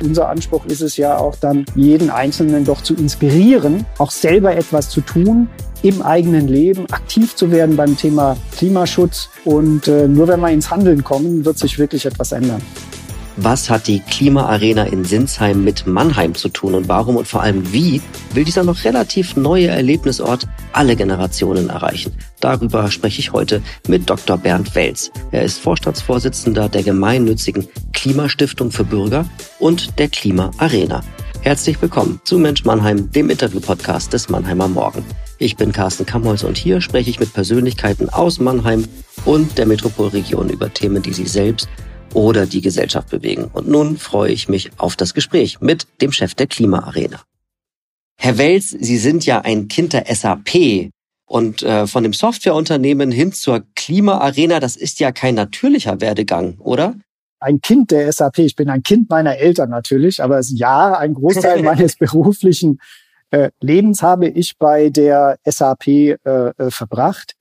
Unser Anspruch ist es ja auch dann, jeden Einzelnen doch zu inspirieren, auch selber etwas zu tun, im eigenen Leben aktiv zu werden beim Thema Klimaschutz. Und äh, nur wenn wir ins Handeln kommen, wird sich wirklich etwas ändern. Was hat die Klimaarena in Sinsheim mit Mannheim zu tun und warum und vor allem wie will dieser noch relativ neue Erlebnisort alle Generationen erreichen? Darüber spreche ich heute mit Dr. Bernd Welz. Er ist Vorstandsvorsitzender der gemeinnützigen Klimastiftung für Bürger und der Klimaarena. Herzlich willkommen zu Mensch Mannheim, dem Interview-Podcast des Mannheimer Morgen. Ich bin Carsten Kamholz und hier spreche ich mit Persönlichkeiten aus Mannheim und der Metropolregion über Themen, die sie selbst oder die Gesellschaft bewegen. Und nun freue ich mich auf das Gespräch mit dem Chef der Klimaarena. Herr Wels, Sie sind ja ein Kind der SAP und äh, von dem Softwareunternehmen hin zur Klimaarena, das ist ja kein natürlicher Werdegang, oder? Ein Kind der SAP. Ich bin ein Kind meiner Eltern natürlich, aber ja, ein Großteil meines beruflichen äh, Lebens habe ich bei der SAP äh, äh, verbracht.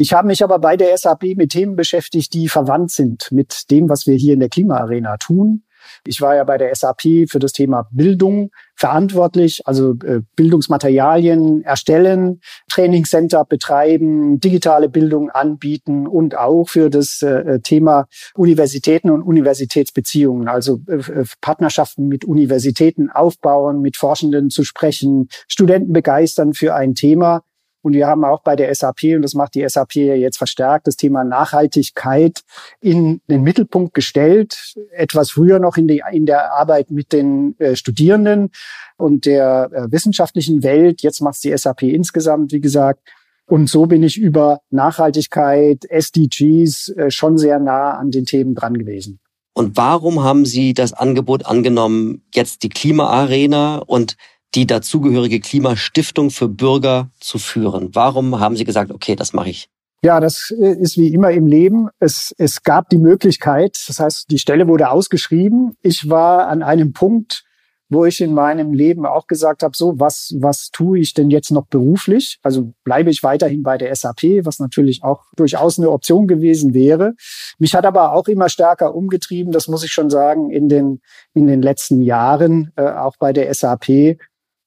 Ich habe mich aber bei der SAP mit Themen beschäftigt, die verwandt sind mit dem, was wir hier in der Klimaarena tun. Ich war ja bei der SAP für das Thema Bildung verantwortlich, also äh, Bildungsmaterialien erstellen, Trainingscenter betreiben, digitale Bildung anbieten und auch für das äh, Thema Universitäten und Universitätsbeziehungen, also äh, Partnerschaften mit Universitäten aufbauen, mit Forschenden zu sprechen, Studenten begeistern für ein Thema. Und wir haben auch bei der SAP, und das macht die SAP jetzt verstärkt, das Thema Nachhaltigkeit in den Mittelpunkt gestellt. Etwas früher noch in, die, in der Arbeit mit den äh, Studierenden und der äh, wissenschaftlichen Welt. Jetzt macht die SAP insgesamt, wie gesagt. Und so bin ich über Nachhaltigkeit, SDGs äh, schon sehr nah an den Themen dran gewesen. Und warum haben Sie das Angebot angenommen, jetzt die Klimaarena und die dazugehörige Klimastiftung für Bürger zu führen? Warum haben Sie gesagt, okay, das mache ich? Ja, das äh, ist wie immer im Leben. Es, es gab die Möglichkeit, das heißt, die Stelle wurde ausgeschrieben. Ich war an einem Punkt, wo ich in meinem Leben auch gesagt habe, so, was, was tue ich denn jetzt noch beruflich? Also bleibe ich weiterhin bei der SAP, was natürlich auch durchaus eine Option gewesen wäre. Mich hat aber auch immer stärker umgetrieben, das muss ich schon sagen, in den, in den letzten Jahren, äh, auch bei der SAP,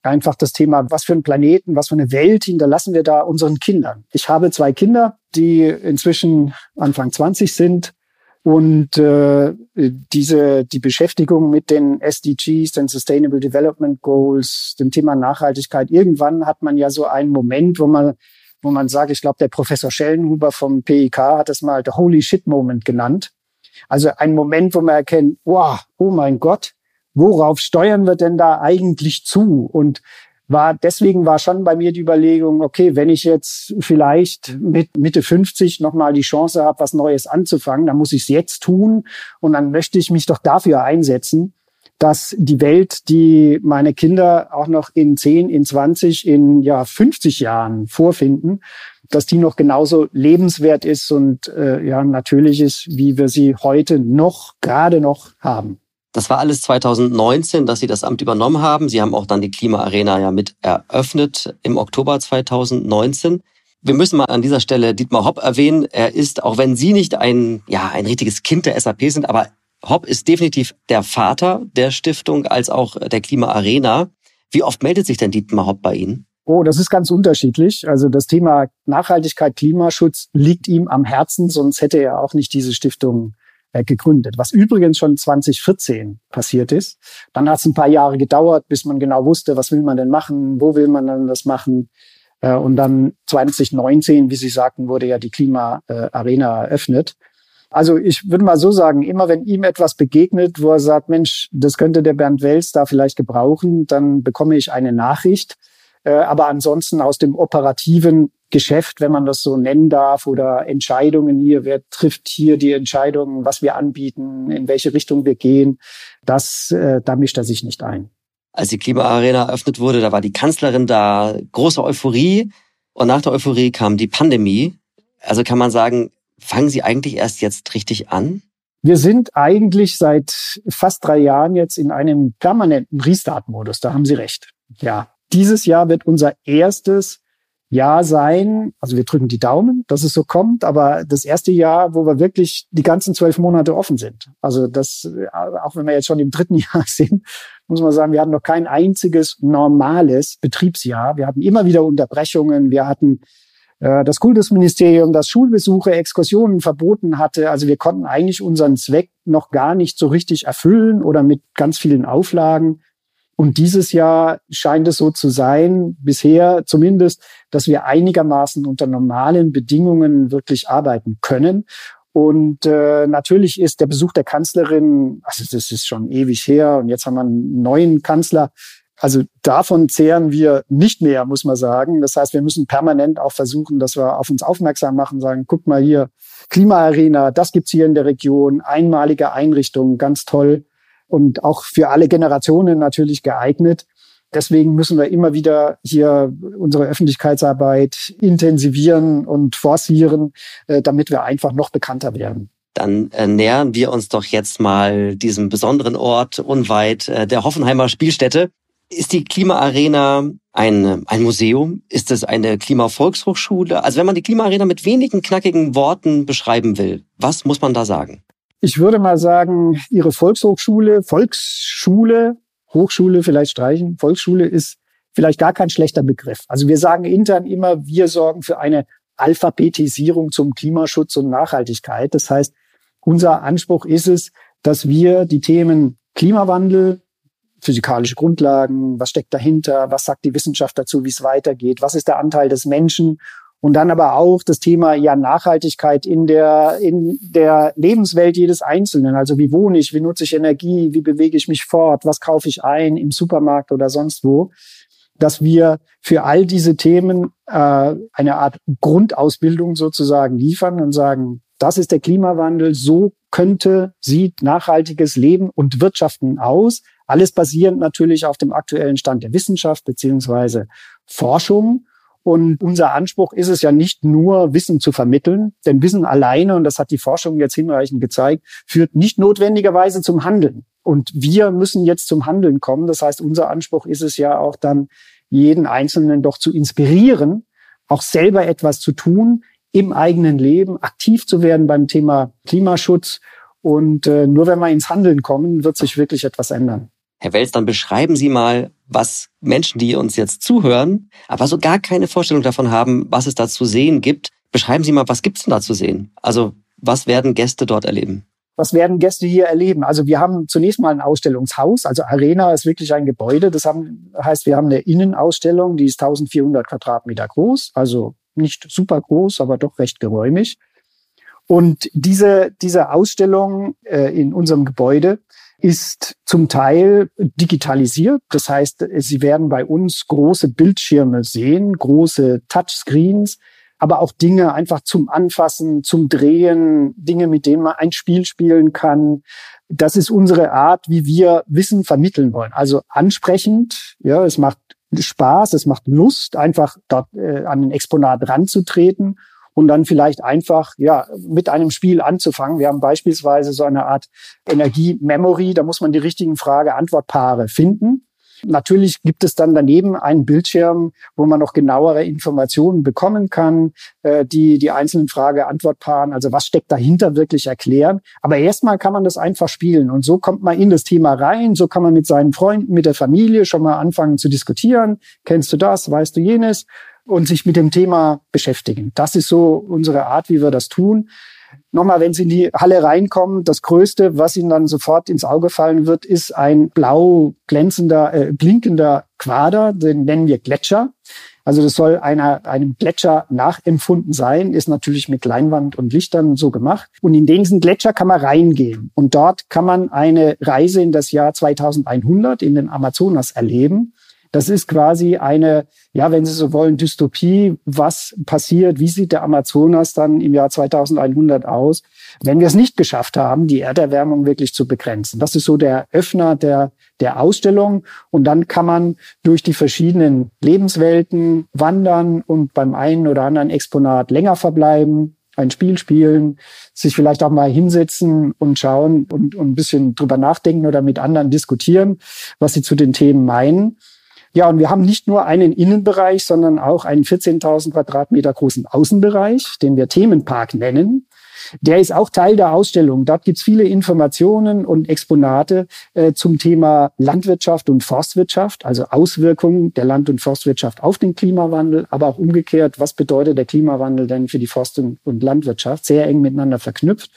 einfach das Thema, was für ein Planeten, was für eine Welt hinterlassen wir da unseren Kindern. Ich habe zwei Kinder, die inzwischen Anfang 20 sind und äh, diese die Beschäftigung mit den SDGs, den Sustainable Development Goals, dem Thema Nachhaltigkeit. Irgendwann hat man ja so einen Moment, wo man wo man sagt, ich glaube, der Professor Schellenhuber vom PIK hat das mal der Holy Shit Moment genannt. Also ein Moment, wo man erkennt, wow, oh mein Gott, worauf steuern wir denn da eigentlich zu? Und war deswegen war schon bei mir die Überlegung, okay, wenn ich jetzt vielleicht mit Mitte 50 nochmal die Chance habe, was Neues anzufangen, dann muss ich es jetzt tun und dann möchte ich mich doch dafür einsetzen, dass die Welt, die meine Kinder auch noch in 10, in 20, in ja 50 Jahren vorfinden, dass die noch genauso lebenswert ist und äh, ja natürlich ist, wie wir sie heute noch gerade noch haben. Das war alles 2019, dass Sie das Amt übernommen haben. Sie haben auch dann die Klimaarena ja mit eröffnet im Oktober 2019. Wir müssen mal an dieser Stelle Dietmar Hopp erwähnen. Er ist, auch wenn Sie nicht ein, ja, ein richtiges Kind der SAP sind, aber Hopp ist definitiv der Vater der Stiftung als auch der Klimaarena. Wie oft meldet sich denn Dietmar Hopp bei Ihnen? Oh, das ist ganz unterschiedlich. Also das Thema Nachhaltigkeit, Klimaschutz liegt ihm am Herzen, sonst hätte er auch nicht diese Stiftung gegründet, was übrigens schon 2014 passiert ist. Dann hat es ein paar Jahre gedauert, bis man genau wusste, was will man denn machen, wo will man denn das machen. Äh, und dann 2019, wie Sie sagten, wurde ja die Klima-Arena eröffnet. Also ich würde mal so sagen, immer wenn ihm etwas begegnet, wo er sagt, Mensch, das könnte der Bernd Wels da vielleicht gebrauchen, dann bekomme ich eine Nachricht. Äh, aber ansonsten aus dem operativen Geschäft, wenn man das so nennen darf, oder Entscheidungen hier, wer trifft hier die Entscheidungen, was wir anbieten, in welche Richtung wir gehen, das, äh, da mischt er sich nicht ein. Als die Klimaarena eröffnet wurde, da war die Kanzlerin da, große Euphorie. Und nach der Euphorie kam die Pandemie. Also kann man sagen, fangen Sie eigentlich erst jetzt richtig an? Wir sind eigentlich seit fast drei Jahren jetzt in einem permanenten Restart-Modus. Da haben Sie recht. Ja, dieses Jahr wird unser erstes Jahr sein. Also wir drücken die Daumen, dass es so kommt, aber das erste Jahr, wo wir wirklich die ganzen zwölf Monate offen sind. Also das, auch wenn wir jetzt schon im dritten Jahr sind, muss man sagen, wir hatten noch kein einziges normales Betriebsjahr. Wir hatten immer wieder Unterbrechungen. Wir hatten äh, das Kultusministerium, das Schulbesuche, Exkursionen verboten hatte. Also wir konnten eigentlich unseren Zweck noch gar nicht so richtig erfüllen oder mit ganz vielen Auflagen. Und dieses Jahr scheint es so zu sein, bisher zumindest, dass wir einigermaßen unter normalen Bedingungen wirklich arbeiten können. Und äh, natürlich ist der Besuch der Kanzlerin, also das ist schon ewig her und jetzt haben wir einen neuen Kanzler. Also davon zehren wir nicht mehr, muss man sagen. Das heißt, wir müssen permanent auch versuchen, dass wir auf uns aufmerksam machen, sagen, guck mal hier, Klimaarena, das gibt's hier in der Region, einmalige Einrichtungen, ganz toll und auch für alle Generationen natürlich geeignet. Deswegen müssen wir immer wieder hier unsere Öffentlichkeitsarbeit intensivieren und forcieren, äh, damit wir einfach noch bekannter werden. Dann äh, nähern wir uns doch jetzt mal diesem besonderen Ort unweit äh, der Hoffenheimer Spielstätte. Ist die Klimaarena ein, ein Museum? Ist es eine Klimavolkshochschule? Also wenn man die Klimaarena mit wenigen knackigen Worten beschreiben will, was muss man da sagen? Ich würde mal sagen, Ihre Volkshochschule, Volksschule Hochschule vielleicht streichen. Volksschule ist vielleicht gar kein schlechter Begriff. Also wir sagen intern immer, wir sorgen für eine Alphabetisierung zum Klimaschutz und Nachhaltigkeit. Das heißt, unser Anspruch ist es, dass wir die Themen Klimawandel, physikalische Grundlagen, was steckt dahinter, was sagt die Wissenschaft dazu, wie es weitergeht, was ist der Anteil des Menschen und dann aber auch das Thema ja Nachhaltigkeit in der, in der Lebenswelt jedes Einzelnen. Also wie wohne ich, wie nutze ich Energie, wie bewege ich mich fort, was kaufe ich ein im Supermarkt oder sonst wo. Dass wir für all diese Themen äh, eine Art Grundausbildung sozusagen liefern und sagen, das ist der Klimawandel, so könnte, sieht nachhaltiges Leben und Wirtschaften aus. Alles basierend natürlich auf dem aktuellen Stand der Wissenschaft beziehungsweise Forschung. Und unser Anspruch ist es ja nicht nur, Wissen zu vermitteln, denn Wissen alleine, und das hat die Forschung jetzt hinreichend gezeigt, führt nicht notwendigerweise zum Handeln. Und wir müssen jetzt zum Handeln kommen. Das heißt, unser Anspruch ist es ja auch dann, jeden Einzelnen doch zu inspirieren, auch selber etwas zu tun, im eigenen Leben aktiv zu werden beim Thema Klimaschutz. Und äh, nur wenn wir ins Handeln kommen, wird sich wirklich etwas ändern. Herr Wels, dann beschreiben Sie mal, was Menschen, die uns jetzt zuhören, aber so gar keine Vorstellung davon haben, was es da zu sehen gibt. Beschreiben Sie mal, was gibt's denn da zu sehen? Also was werden Gäste dort erleben? Was werden Gäste hier erleben? Also wir haben zunächst mal ein Ausstellungshaus. Also Arena ist wirklich ein Gebäude. Das heißt, wir haben eine Innenausstellung, die ist 1400 Quadratmeter groß. Also nicht super groß, aber doch recht geräumig. Und diese, diese Ausstellung äh, in unserem Gebäude ist zum Teil digitalisiert. Das heißt, Sie werden bei uns große Bildschirme sehen, große Touchscreens, aber auch Dinge einfach zum Anfassen, zum Drehen, Dinge, mit denen man ein Spiel spielen kann. Das ist unsere Art, wie wir Wissen vermitteln wollen. Also ansprechend, ja, es macht Spaß, es macht Lust, einfach dort äh, an den Exponat ranzutreten und dann vielleicht einfach ja mit einem Spiel anzufangen. Wir haben beispielsweise so eine Art Energie-Memory, da muss man die richtigen Frage-Antwort-Paare finden. Natürlich gibt es dann daneben einen Bildschirm, wo man noch genauere Informationen bekommen kann, äh, die die einzelnen Frage-Antwort-Paaren, also was steckt dahinter, wirklich erklären. Aber erstmal kann man das einfach spielen und so kommt man in das Thema rein. So kann man mit seinen Freunden, mit der Familie schon mal anfangen zu diskutieren. Kennst du das? Weißt du jenes? Und sich mit dem Thema beschäftigen. Das ist so unsere Art, wie wir das tun. Nochmal, wenn Sie in die Halle reinkommen, das Größte, was Ihnen dann sofort ins Auge fallen wird, ist ein blau glänzender, äh, blinkender Quader, den nennen wir Gletscher. Also das soll einer, einem Gletscher nachempfunden sein, ist natürlich mit Leinwand und Lichtern so gemacht. Und in diesen Gletscher kann man reingehen. Und dort kann man eine Reise in das Jahr 2100 in den Amazonas erleben. Das ist quasi eine, ja, wenn Sie so wollen, Dystopie. Was passiert? Wie sieht der Amazonas dann im Jahr 2100 aus, wenn wir es nicht geschafft haben, die Erderwärmung wirklich zu begrenzen? Das ist so der Öffner der, der Ausstellung. Und dann kann man durch die verschiedenen Lebenswelten wandern und beim einen oder anderen Exponat länger verbleiben, ein Spiel spielen, sich vielleicht auch mal hinsetzen und schauen und, und ein bisschen drüber nachdenken oder mit anderen diskutieren, was sie zu den Themen meinen. Ja, und wir haben nicht nur einen Innenbereich, sondern auch einen 14.000 Quadratmeter großen Außenbereich, den wir Themenpark nennen. Der ist auch Teil der Ausstellung. Dort gibt's viele Informationen und Exponate äh, zum Thema Landwirtschaft und Forstwirtschaft, also Auswirkungen der Land- und Forstwirtschaft auf den Klimawandel, aber auch umgekehrt, was bedeutet der Klimawandel denn für die Forst- und Landwirtschaft, sehr eng miteinander verknüpft.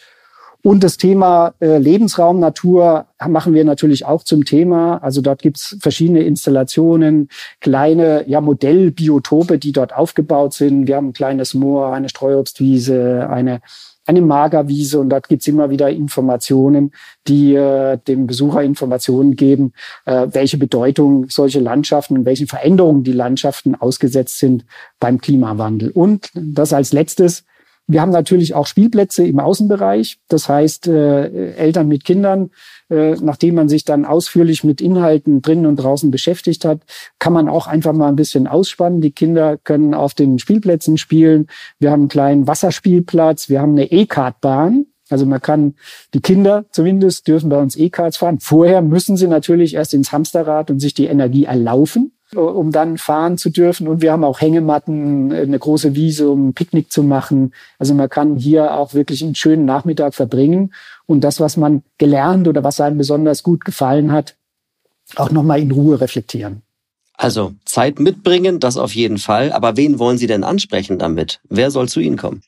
Und das Thema äh, Lebensraum, Natur machen wir natürlich auch zum Thema. Also dort gibt's verschiedene Installationen, kleine ja, Modellbiotope, die dort aufgebaut sind. Wir haben ein kleines Moor, eine Streuobstwiese, eine eine Magerwiese und dort gibt's immer wieder Informationen, die äh, dem Besucher Informationen geben, äh, welche Bedeutung solche Landschaften und welchen Veränderungen die Landschaften ausgesetzt sind beim Klimawandel. Und das als letztes, wir haben natürlich auch Spielplätze im Außenbereich. Das heißt, äh, Eltern mit Kindern, äh, nachdem man sich dann ausführlich mit Inhalten drinnen und draußen beschäftigt hat, kann man auch einfach mal ein bisschen ausspannen. Die Kinder können auf den Spielplätzen spielen. Wir haben einen kleinen Wasserspielplatz. Wir haben eine E-Kartbahn. Also man kann, die Kinder zumindest dürfen bei uns E-Karts fahren. Vorher müssen sie natürlich erst ins Hamsterrad und sich die Energie erlaufen um dann fahren zu dürfen. Und wir haben auch Hängematten, eine große Wiese, um ein Picknick zu machen. Also man kann hier auch wirklich einen schönen Nachmittag verbringen und das, was man gelernt oder was einem besonders gut gefallen hat, auch nochmal in Ruhe reflektieren. Also Zeit mitbringen, das auf jeden Fall. Aber wen wollen Sie denn ansprechen damit? Wer soll zu Ihnen kommen?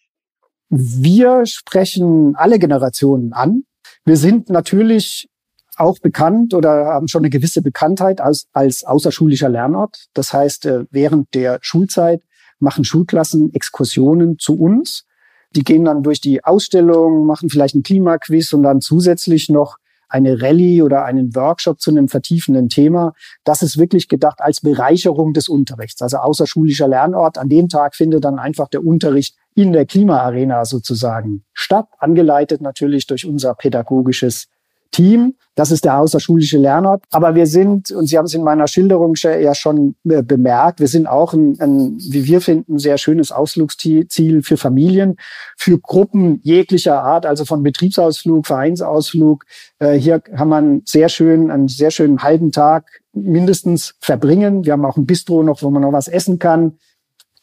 Wir sprechen alle Generationen an. Wir sind natürlich auch bekannt oder haben schon eine gewisse Bekanntheit als, als außerschulischer Lernort. Das heißt, äh, während der Schulzeit machen Schulklassen Exkursionen zu uns. Die gehen dann durch die Ausstellung, machen vielleicht einen Klimaquiz und dann zusätzlich noch eine Rallye oder einen Workshop zu einem vertiefenden Thema. Das ist wirklich gedacht als Bereicherung des Unterrichts, also außerschulischer Lernort. An dem Tag findet dann einfach der Unterricht in der Klimaarena sozusagen statt, angeleitet natürlich durch unser pädagogisches Team. Das ist der außerschulische Lernort. Aber wir sind, und Sie haben es in meiner Schilderung ja schon äh, bemerkt, wir sind auch ein, ein, wie wir finden, sehr schönes Ausflugsziel für Familien, für Gruppen jeglicher Art, also von Betriebsausflug, Vereinsausflug. Äh, hier kann man sehr schön, einen sehr schönen halben Tag mindestens verbringen. Wir haben auch ein Bistro noch, wo man noch was essen kann.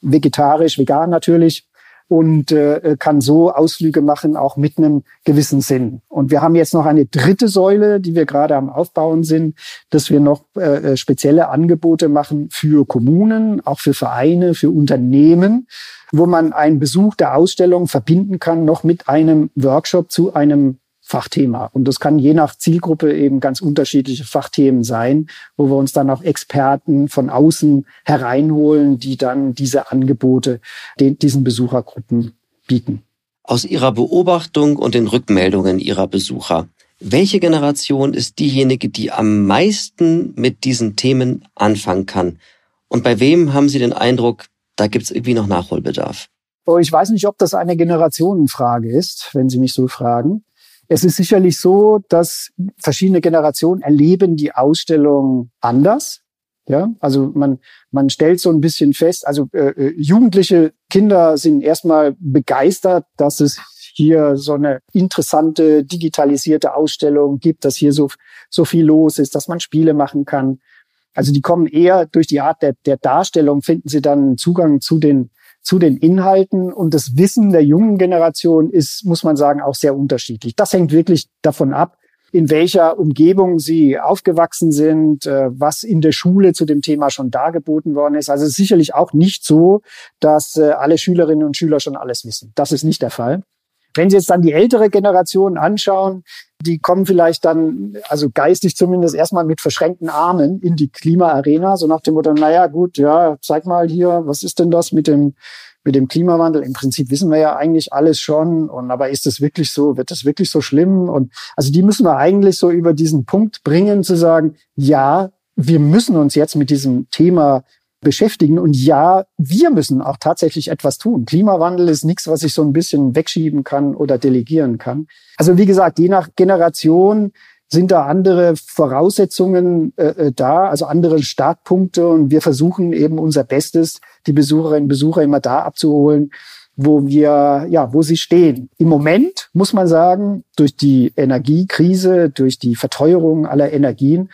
Vegetarisch, vegan natürlich und äh, kann so Ausflüge machen, auch mit einem gewissen Sinn. Und wir haben jetzt noch eine dritte Säule, die wir gerade am Aufbauen sind, dass wir noch äh, äh, spezielle Angebote machen für Kommunen, auch für Vereine, für Unternehmen, wo man einen Besuch der Ausstellung verbinden kann, noch mit einem Workshop zu einem Fachthema. Und das kann je nach Zielgruppe eben ganz unterschiedliche Fachthemen sein, wo wir uns dann auch Experten von außen hereinholen, die dann diese Angebote den, diesen Besuchergruppen bieten. Aus Ihrer Beobachtung und den Rückmeldungen Ihrer Besucher, welche Generation ist diejenige, die am meisten mit diesen Themen anfangen kann? Und bei wem haben Sie den Eindruck, da gibt es irgendwie noch Nachholbedarf? Oh, ich weiß nicht, ob das eine Generationenfrage ist, wenn Sie mich so fragen. Es ist sicherlich so, dass verschiedene Generationen erleben die Ausstellung anders. Ja, also man, man stellt so ein bisschen fest, also äh, äh, jugendliche Kinder sind erstmal begeistert, dass es hier so eine interessante digitalisierte Ausstellung gibt, dass hier so, so viel los ist, dass man Spiele machen kann. Also die kommen eher durch die Art der, der Darstellung, finden sie dann Zugang zu den zu den Inhalten und das Wissen der jungen Generation ist, muss man sagen, auch sehr unterschiedlich. Das hängt wirklich davon ab, in welcher Umgebung sie aufgewachsen sind, äh, was in der Schule zu dem Thema schon dargeboten worden ist. Also sicherlich auch nicht so, dass äh, alle Schülerinnen und Schüler schon alles wissen. Das ist nicht der Fall. Wenn Sie jetzt dann die ältere Generation anschauen, die kommen vielleicht dann, also geistig zumindest erstmal mit verschränkten Armen in die Klimaarena, so nach dem Motto, naja, gut, ja, zeig mal hier, was ist denn das mit dem, mit dem Klimawandel? Im Prinzip wissen wir ja eigentlich alles schon. Und aber ist das wirklich so? Wird das wirklich so schlimm? Und also die müssen wir eigentlich so über diesen Punkt bringen, zu sagen, ja, wir müssen uns jetzt mit diesem Thema beschäftigen. Und ja, wir müssen auch tatsächlich etwas tun. Klimawandel ist nichts, was ich so ein bisschen wegschieben kann oder delegieren kann. Also wie gesagt, je nach Generation sind da andere Voraussetzungen äh, äh da, also andere Startpunkte. Und wir versuchen eben unser Bestes, die Besucherinnen und Besucher immer da abzuholen, wo wir, ja, wo sie stehen. Im Moment muss man sagen, durch die Energiekrise, durch die Verteuerung aller Energien,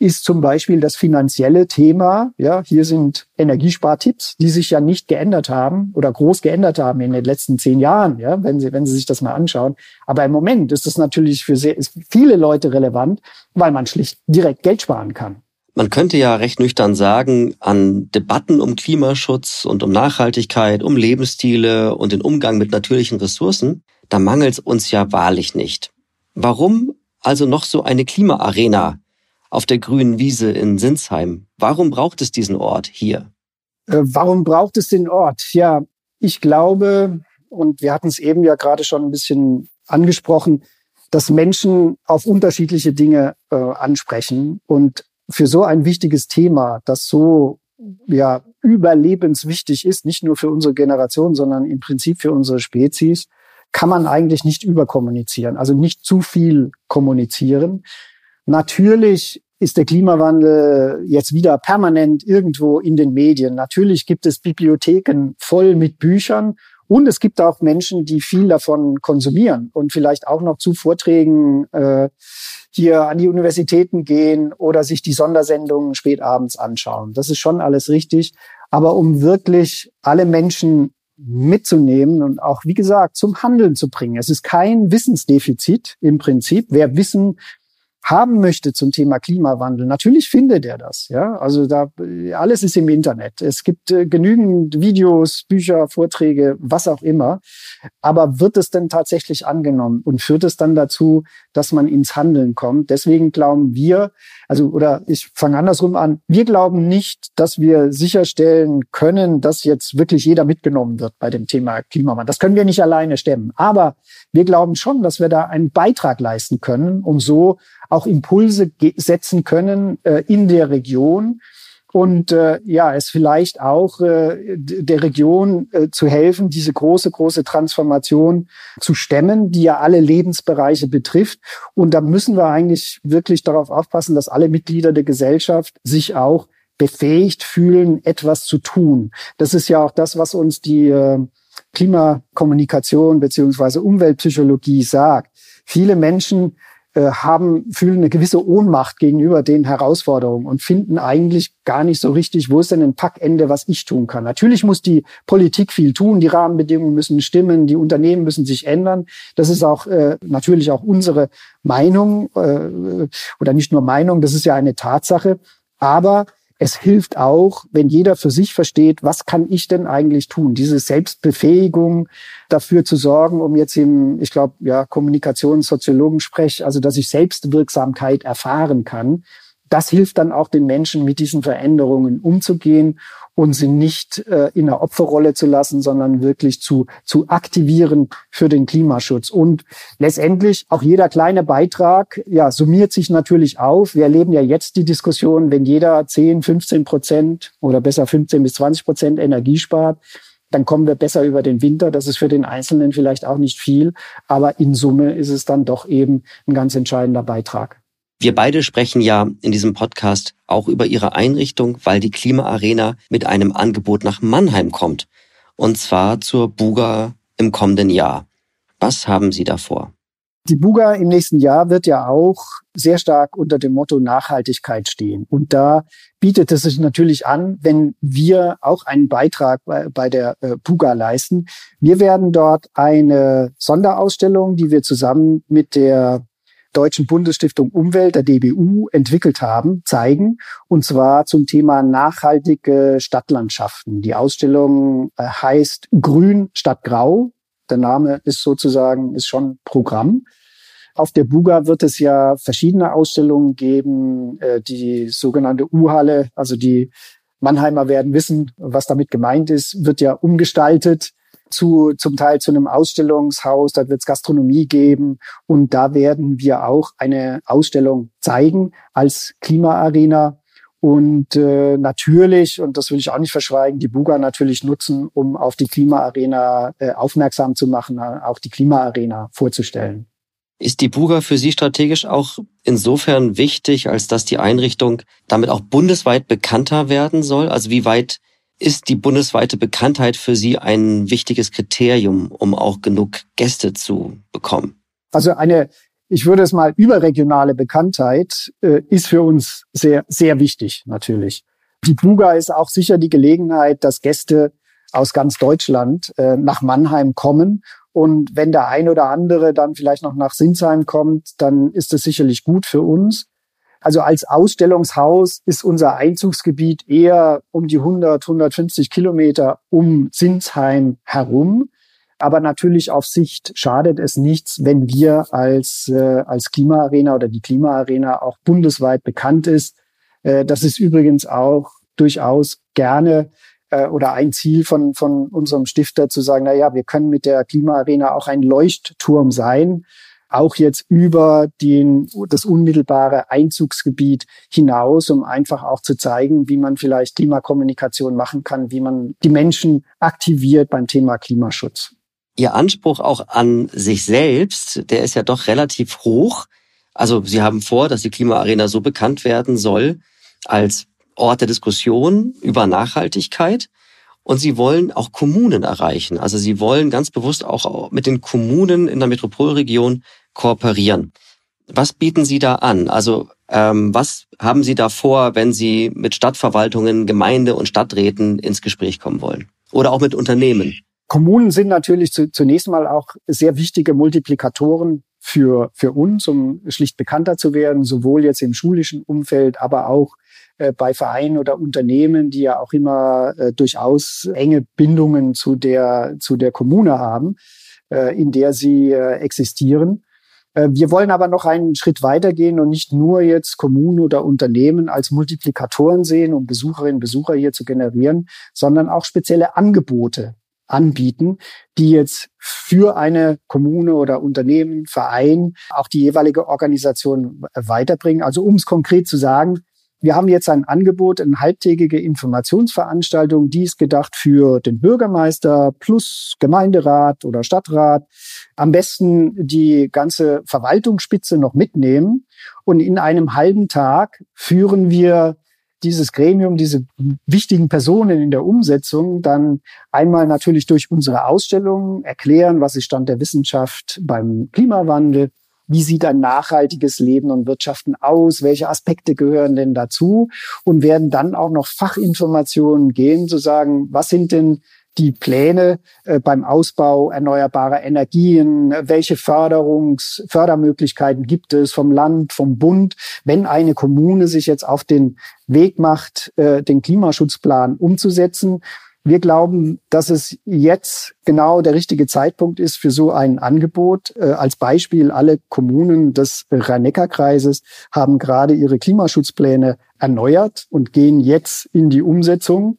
ist zum Beispiel das finanzielle Thema. Ja, hier sind Energiespartipps, die sich ja nicht geändert haben oder groß geändert haben in den letzten zehn Jahren. Ja, wenn Sie, wenn Sie sich das mal anschauen. Aber im Moment ist das natürlich für sehr, viele Leute relevant, weil man schlicht direkt Geld sparen kann. Man könnte ja recht nüchtern sagen, an Debatten um Klimaschutz und um Nachhaltigkeit, um Lebensstile und den Umgang mit natürlichen Ressourcen, da mangelt es uns ja wahrlich nicht. Warum also noch so eine Klimaarena auf der grünen Wiese in Sinsheim. Warum braucht es diesen Ort hier? Äh, warum braucht es den Ort? Ja, ich glaube, und wir hatten es eben ja gerade schon ein bisschen angesprochen, dass Menschen auf unterschiedliche Dinge äh, ansprechen. Und für so ein wichtiges Thema, das so ja überlebenswichtig ist, nicht nur für unsere Generation, sondern im Prinzip für unsere Spezies, kann man eigentlich nicht überkommunizieren, also nicht zu viel kommunizieren. Natürlich ist der Klimawandel jetzt wieder permanent irgendwo in den Medien. Natürlich gibt es Bibliotheken voll mit Büchern und es gibt auch Menschen, die viel davon konsumieren und vielleicht auch noch zu Vorträgen äh, hier an die Universitäten gehen oder sich die Sondersendungen spätabends anschauen. Das ist schon alles richtig. Aber um wirklich alle Menschen mitzunehmen und auch, wie gesagt, zum Handeln zu bringen. Es ist kein Wissensdefizit im Prinzip. Wer Wissen haben möchte zum Thema Klimawandel, natürlich findet er das. Ja, also da alles ist im Internet. Es gibt äh, genügend Videos, Bücher, Vorträge, was auch immer. Aber wird es denn tatsächlich angenommen und führt es dann dazu, dass man ins Handeln kommt? Deswegen glauben wir, also oder ich fange andersrum an. Wir glauben nicht, dass wir sicherstellen können, dass jetzt wirklich jeder mitgenommen wird bei dem Thema Klimawandel. Das können wir nicht alleine stemmen. Aber wir glauben schon, dass wir da einen Beitrag leisten können und so auch Impulse setzen können äh, in der Region und äh, ja, es vielleicht auch äh, der Region äh, zu helfen, diese große, große Transformation zu stemmen, die ja alle Lebensbereiche betrifft. Und da müssen wir eigentlich wirklich darauf aufpassen, dass alle Mitglieder der Gesellschaft sich auch befähigt fühlen, etwas zu tun. Das ist ja auch das, was uns die äh, Klimakommunikation beziehungsweise Umweltpsychologie sagt. Viele Menschen haben, fühlen eine gewisse Ohnmacht gegenüber den Herausforderungen und finden eigentlich gar nicht so richtig, wo ist denn ein Packende, was ich tun kann. Natürlich muss die Politik viel tun, die Rahmenbedingungen müssen stimmen, die Unternehmen müssen sich ändern. Das ist auch äh, natürlich auch unsere Meinung äh, oder nicht nur Meinung, das ist ja eine Tatsache. Aber es hilft auch, wenn jeder für sich versteht, was kann ich denn eigentlich tun? Diese Selbstbefähigung dafür zu sorgen, um jetzt im, ich glaube, ja, Kommunikationssoziologen sprech, also dass ich Selbstwirksamkeit erfahren kann. Das hilft dann auch den Menschen, mit diesen Veränderungen umzugehen und sie nicht äh, in einer Opferrolle zu lassen, sondern wirklich zu, zu aktivieren für den Klimaschutz. Und letztendlich auch jeder kleine Beitrag, ja, summiert sich natürlich auf. Wir erleben ja jetzt die Diskussion, wenn jeder 10, 15 Prozent oder besser 15 bis 20 Prozent Energie spart, dann kommen wir besser über den Winter. Das ist für den Einzelnen vielleicht auch nicht viel, aber in Summe ist es dann doch eben ein ganz entscheidender Beitrag. Wir beide sprechen ja in diesem Podcast auch über Ihre Einrichtung, weil die Klimaarena mit einem Angebot nach Mannheim kommt. Und zwar zur Buga im kommenden Jahr. Was haben Sie davor? Die Buga im nächsten Jahr wird ja auch sehr stark unter dem Motto Nachhaltigkeit stehen. Und da bietet es sich natürlich an, wenn wir auch einen Beitrag bei, der äh, Buga leisten. Wir werden dort eine Sonderausstellung, die wir zusammen mit der Deutschen Bundesstiftung Umwelt, der DBU, entwickelt haben, zeigen. Und zwar zum Thema nachhaltige Stadtlandschaften. Die Ausstellung äh, heißt Grün statt Grau. Der Name ist sozusagen, ist schon Programm. Auf der Buga wird es ja verschiedene Ausstellungen geben, äh, die sogenannte U-Halle, also die Mannheimer werden wissen, was damit gemeint ist, wird ja umgestaltet zu, zum Teil zu einem Ausstellungshaus, da wird es Gastronomie geben und da werden wir auch eine Ausstellung zeigen als Klimaarena. Und äh, natürlich, und das will ich auch nicht verschweigen, die Buga natürlich nutzen, um auf die Klimaarena äh, aufmerksam zu machen, auch die Klimaarena vorzustellen. Ist die Buga für Sie strategisch auch insofern wichtig, als dass die Einrichtung damit auch bundesweit bekannter werden soll? Also wie weit ist die bundesweite Bekanntheit für Sie ein wichtiges Kriterium, um auch genug Gäste zu bekommen? Also eine ich würde es mal überregionale Bekanntheit äh, ist für uns sehr, sehr wichtig natürlich. Die Pluga ist auch sicher die Gelegenheit, dass Gäste aus ganz Deutschland äh, nach Mannheim kommen. Und wenn der ein oder andere dann vielleicht noch nach Sinsheim kommt, dann ist das sicherlich gut für uns. Also als Ausstellungshaus ist unser Einzugsgebiet eher um die 100, 150 Kilometer um Sinsheim herum. Aber natürlich auf Sicht schadet es nichts, wenn wir als, äh, als Klimaarena oder die Klimaarena auch bundesweit bekannt ist. Äh, das ist übrigens auch durchaus gerne äh, oder ein Ziel von, von unserem Stifter zu sagen, na ja, wir können mit der Klimaarena auch ein Leuchtturm sein auch jetzt über den, das unmittelbare Einzugsgebiet hinaus, um einfach auch zu zeigen, wie man vielleicht Klimakommunikation machen kann, wie man die Menschen aktiviert beim Thema Klimaschutz. Ihr Anspruch auch an sich selbst, der ist ja doch relativ hoch. Also Sie haben vor, dass die Klimaarena so bekannt werden soll als Ort der Diskussion über Nachhaltigkeit. Und sie wollen auch Kommunen erreichen. Also sie wollen ganz bewusst auch mit den Kommunen in der Metropolregion kooperieren. Was bieten Sie da an? Also ähm, was haben Sie da vor, wenn Sie mit Stadtverwaltungen, Gemeinde und Stadträten ins Gespräch kommen wollen? Oder auch mit Unternehmen? Kommunen sind natürlich zu, zunächst mal auch sehr wichtige Multiplikatoren für, für uns, um schlicht bekannter zu werden, sowohl jetzt im schulischen Umfeld, aber auch bei Vereinen oder Unternehmen, die ja auch immer äh, durchaus enge Bindungen zu der, zu der Kommune haben, äh, in der sie äh, existieren. Äh, wir wollen aber noch einen Schritt weitergehen und nicht nur jetzt Kommunen oder Unternehmen als Multiplikatoren sehen, um Besucherinnen und Besucher hier zu generieren, sondern auch spezielle Angebote anbieten, die jetzt für eine Kommune oder Unternehmen, Verein auch die jeweilige Organisation weiterbringen. Also um es konkret zu sagen, wir haben jetzt ein Angebot, eine halbtägige Informationsveranstaltung, die ist gedacht für den Bürgermeister plus Gemeinderat oder Stadtrat. Am besten die ganze Verwaltungsspitze noch mitnehmen. Und in einem halben Tag führen wir dieses Gremium, diese wichtigen Personen in der Umsetzung dann einmal natürlich durch unsere Ausstellungen erklären, was ist Stand der Wissenschaft beim Klimawandel, wie sieht ein nachhaltiges Leben und Wirtschaften aus, welche Aspekte gehören denn dazu? Und werden dann auch noch Fachinformationen gehen, zu sagen, was sind denn die Pläne äh, beim Ausbau erneuerbarer Energien, welche Förderungs Fördermöglichkeiten gibt es vom Land, vom Bund, wenn eine Kommune sich jetzt auf den Weg macht, äh, den Klimaschutzplan umzusetzen wir glauben, dass es jetzt genau der richtige Zeitpunkt ist für so ein Angebot. Äh, als Beispiel, alle Kommunen des Rhein-Neckar-Kreises haben gerade ihre Klimaschutzpläne erneuert und gehen jetzt in die Umsetzung.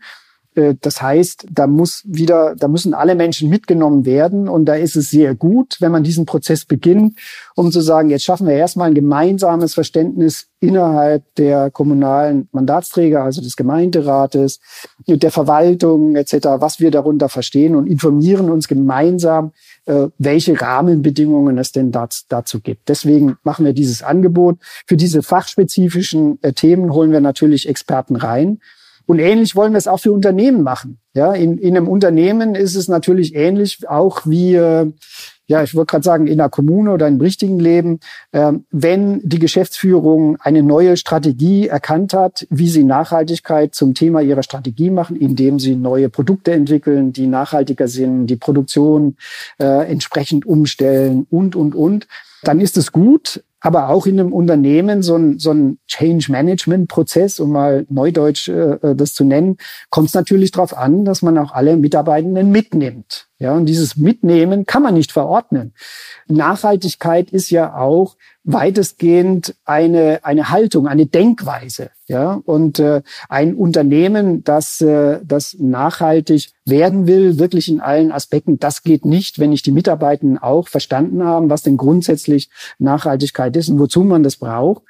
Äh, das heißt, da muss wieder, da müssen alle Menschen mitgenommen werden. Und da ist es sehr gut, wenn man diesen Prozess beginnt, um zu sagen, jetzt schaffen wir erstmal ein gemeinsames Verständnis innerhalb der kommunalen Mandatsträger, also des Gemeinderates, der Verwaltung etc., was wir darunter verstehen und informieren uns gemeinsam, äh, welche Rahmenbedingungen es denn dazu gibt. Deswegen machen wir dieses Angebot. Für diese fachspezifischen äh, Themen holen wir natürlich Experten rein. Und ähnlich wollen wir es auch für Unternehmen machen. Ja, in, in einem Unternehmen ist es natürlich ähnlich auch wie, äh, ja, ich wollte gerade sagen, in einer Kommune oder im richtigen Leben, äh, wenn die Geschäftsführung eine neue Strategie erkannt hat, wie sie Nachhaltigkeit zum Thema ihrer Strategie machen, indem sie neue Produkte entwickeln, die nachhaltiger sind, die Produktion äh, entsprechend umstellen und, und, und, dann ist es gut, aber auch in einem Unternehmen so ein, so ein Change-Management-Prozess, um mal neudeutsch äh, äh das zu nennen, kommt es natürlich darauf an, dass man auch alle Mitarbeitenden mitnimmt. Ja, und dieses Mitnehmen kann man nicht verordnen. Nachhaltigkeit ist ja auch weitestgehend eine, eine Haltung, eine Denkweise. Ja, und äh, ein Unternehmen, das, äh, das nachhaltig werden will, wirklich in allen Aspekten, das geht nicht, wenn nicht die Mitarbeitenden auch verstanden haben, was denn grundsätzlich Nachhaltigkeit ist und wozu man das braucht.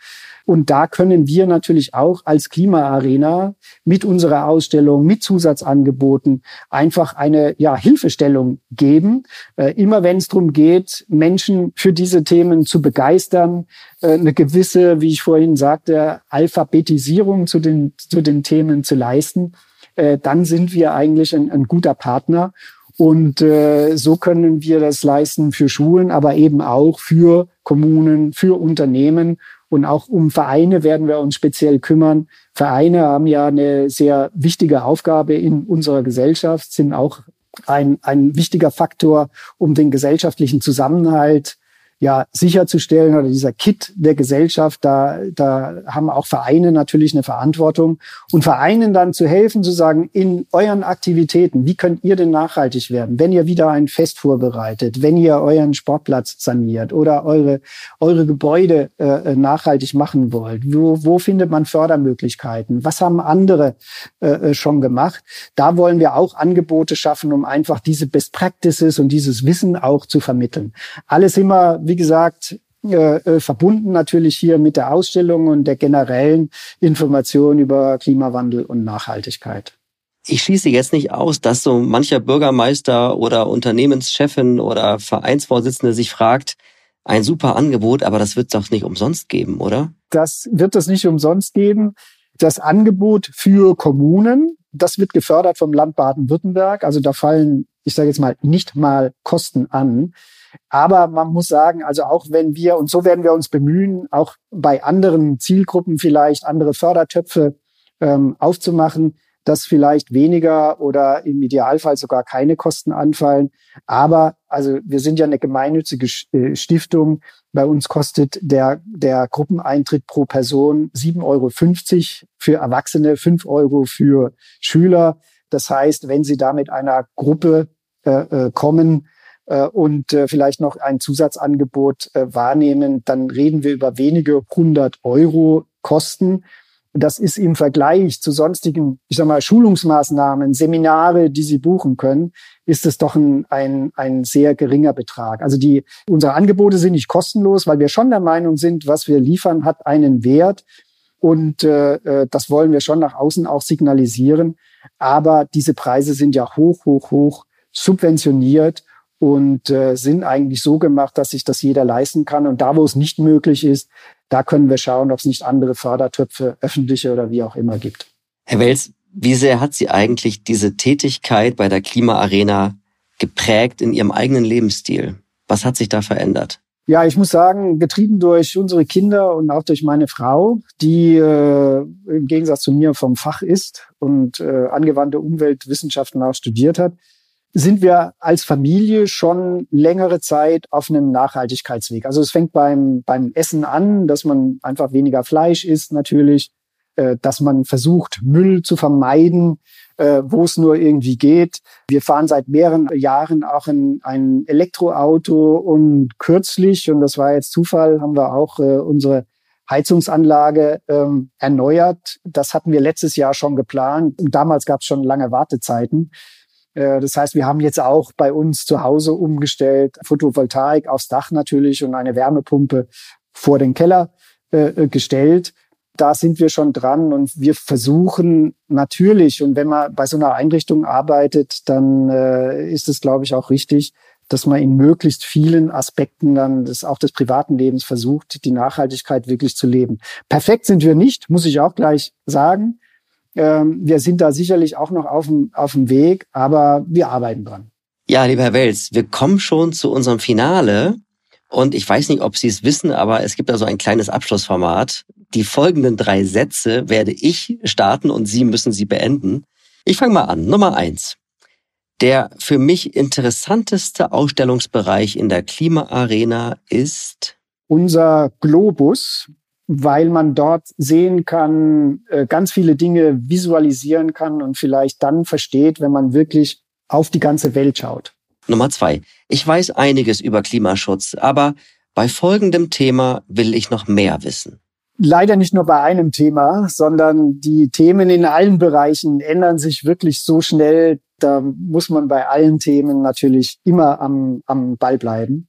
Und da können wir natürlich auch als Klimaarena mit unserer Ausstellung, mit Zusatzangeboten einfach eine ja, Hilfestellung geben. Äh, immer wenn es darum geht, Menschen für diese Themen zu begeistern, äh, eine gewisse, wie ich vorhin sagte, Alphabetisierung zu den, zu den Themen zu leisten, äh, dann sind wir eigentlich ein, ein guter Partner. Und äh, so können wir das leisten für Schulen, aber eben auch für Kommunen, für Unternehmen und auch um Vereine werden wir uns speziell kümmern. Vereine haben ja eine sehr wichtige Aufgabe in unserer Gesellschaft, sind auch ein, ein wichtiger Faktor, um den gesellschaftlichen Zusammenhalt ja sicherzustellen oder dieser Kit der Gesellschaft, da, da haben auch Vereine natürlich eine Verantwortung. Und Vereinen dann zu helfen, zu sagen, in euren Aktivitäten, wie könnt ihr denn nachhaltig werden, wenn ihr wieder ein Fest vorbereitet, wenn ihr euren Sportplatz saniert oder eure, eure Gebäude äh, nachhaltig machen wollt, wo, wo findet man Fördermöglichkeiten, was haben andere äh, äh schon gemacht, da wollen wir auch Angebote schaffen, um einfach diese Best Practices und dieses Wissen auch zu vermitteln. Alles immer wie gesagt, äh, äh, verbunden natürlich hier mit der Ausstellung und der generellen Information über Klimawandel und Nachhaltigkeit. Ich schließe jetzt nicht aus, dass so mancher Bürgermeister oder Unternehmenschefin oder Vereinsvorsitzende sich fragt, ein super Angebot, aber das wird es doch nicht umsonst geben, oder? Das wird es nicht umsonst geben. Das Angebot für Kommunen, das wird gefördert vom Land Baden-Württemberg. Also da fallen, ich sage jetzt mal, nicht mal Kosten an. Aber man muss sagen, also auch wenn wir, und so werden wir uns bemühen, auch bei anderen Zielgruppen vielleicht andere Fördertöpfe ähm, aufzumachen, dass vielleicht weniger oder im Idealfall sogar keine Kosten anfallen. Aber also wir sind ja eine gemeinnützige äh, Stiftung. Bei uns kostet der, der Gruppeneintritt pro Person 7,50 Euro für Erwachsene, 5 Euro für Schüler. Das heißt, wenn Sie da mit einer Gruppe äh, äh kommen, und äh, vielleicht noch ein Zusatzangebot äh, wahrnehmen, dann reden wir über wenige hundert Euro Kosten. Das ist im Vergleich zu sonstigen, ich sag mal, Schulungsmaßnahmen, Seminare, die Sie buchen können, ist es doch ein, ein, ein sehr geringer Betrag. Also die, unsere Angebote sind nicht kostenlos, weil wir schon der Meinung sind, was wir liefern, hat einen Wert. Und äh, das wollen wir schon nach außen auch signalisieren. Aber diese Preise sind ja hoch, hoch, hoch subventioniert und äh, sind eigentlich so gemacht, dass sich das jeder leisten kann. Und da, wo es nicht möglich ist, da können wir schauen, ob es nicht andere Fördertöpfe, öffentliche oder wie auch immer gibt. Herr Wels, wie sehr hat Sie eigentlich diese Tätigkeit bei der Klimaarena geprägt in Ihrem eigenen Lebensstil? Was hat sich da verändert? Ja, ich muss sagen, getrieben durch unsere Kinder und auch durch meine Frau, die äh, im Gegensatz zu mir vom Fach ist und äh, angewandte Umweltwissenschaften auch studiert hat, sind wir als Familie schon längere Zeit auf einem Nachhaltigkeitsweg. Also es fängt beim, beim Essen an, dass man einfach weniger Fleisch isst natürlich, äh, dass man versucht, Müll zu vermeiden, äh, wo es nur irgendwie geht. Wir fahren seit mehreren Jahren auch in ein Elektroauto und kürzlich, und das war jetzt Zufall, haben wir auch äh, unsere Heizungsanlage ähm, erneuert. Das hatten wir letztes Jahr schon geplant. Und damals gab es schon lange Wartezeiten. Äh, das heißt, wir haben jetzt auch bei uns zu Hause umgestellt, Photovoltaik aufs Dach natürlich und eine Wärmepumpe vor den Keller äh, äh, gestellt. Da sind wir schon dran und wir versuchen natürlich, und wenn man bei so einer Einrichtung arbeitet, dann äh, ist es, glaube ich, auch richtig, dass man in möglichst vielen Aspekten dann des, auch des privaten Lebens versucht, die Nachhaltigkeit wirklich zu leben. Perfekt sind wir nicht, muss ich auch gleich sagen. Ähm, wir sind da sicherlich auch noch auf dem, auf dem Weg, aber wir arbeiten dran. Ja, lieber Herr Wels, wir kommen schon zu unserem Finale. Und ich weiß nicht, ob Sie es wissen, aber es gibt da so ein kleines Abschlussformat. Die folgenden drei Sätze werde ich starten und Sie müssen sie beenden. Ich fange mal an. Nummer eins. Der für mich interessanteste Ausstellungsbereich in der Klimaarena ist unser Globus, weil man dort sehen kann, äh, ganz viele Dinge visualisieren kann und vielleicht dann versteht, wenn man wirklich auf die ganze Welt schaut. Nummer zwei. Ich weiß einiges über Klimaschutz, aber bei folgendem Thema will ich noch mehr wissen. Leider nicht nur bei einem Thema, sondern die Themen in allen Bereichen ändern sich wirklich so schnell. Da muss man bei allen Themen natürlich immer am, am Ball bleiben.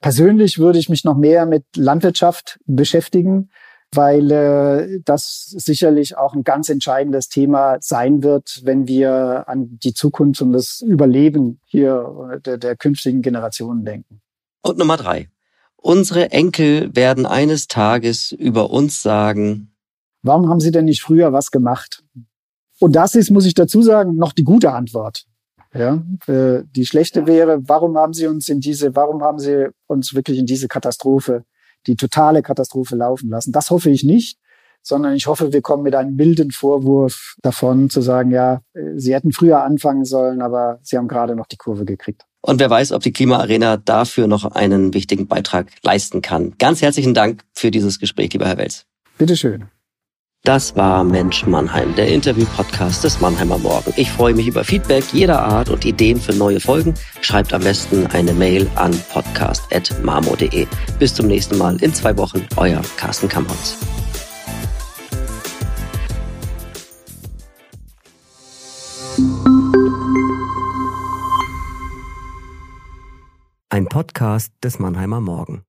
Persönlich würde ich mich noch mehr mit Landwirtschaft beschäftigen, weil äh, das sicherlich auch ein ganz entscheidendes Thema sein wird, wenn wir an die Zukunft und das Überleben hier der, der künftigen Generationen denken. Und Nummer drei. Unsere Enkel werden eines Tages über uns sagen, warum haben sie denn nicht früher was gemacht? Und das ist, muss ich dazu sagen, noch die gute Antwort. Ja, äh, die schlechte wäre, warum haben sie uns in diese, warum haben sie uns wirklich in diese Katastrophe die totale Katastrophe laufen lassen. Das hoffe ich nicht, sondern ich hoffe, wir kommen mit einem milden Vorwurf davon zu sagen, ja, sie hätten früher anfangen sollen, aber sie haben gerade noch die Kurve gekriegt. Und wer weiß, ob die Klimaarena dafür noch einen wichtigen Beitrag leisten kann. Ganz herzlichen Dank für dieses Gespräch, lieber Herr Welz. Bitteschön. Das war Mensch Mannheim, der Interview-Podcast des Mannheimer Morgen. Ich freue mich über Feedback jeder Art und Ideen für neue Folgen. Schreibt am besten eine Mail an podcast.marmo.de. Bis zum nächsten Mal in zwei Wochen. Euer Carsten Kamholz. Ein Podcast des Mannheimer Morgen.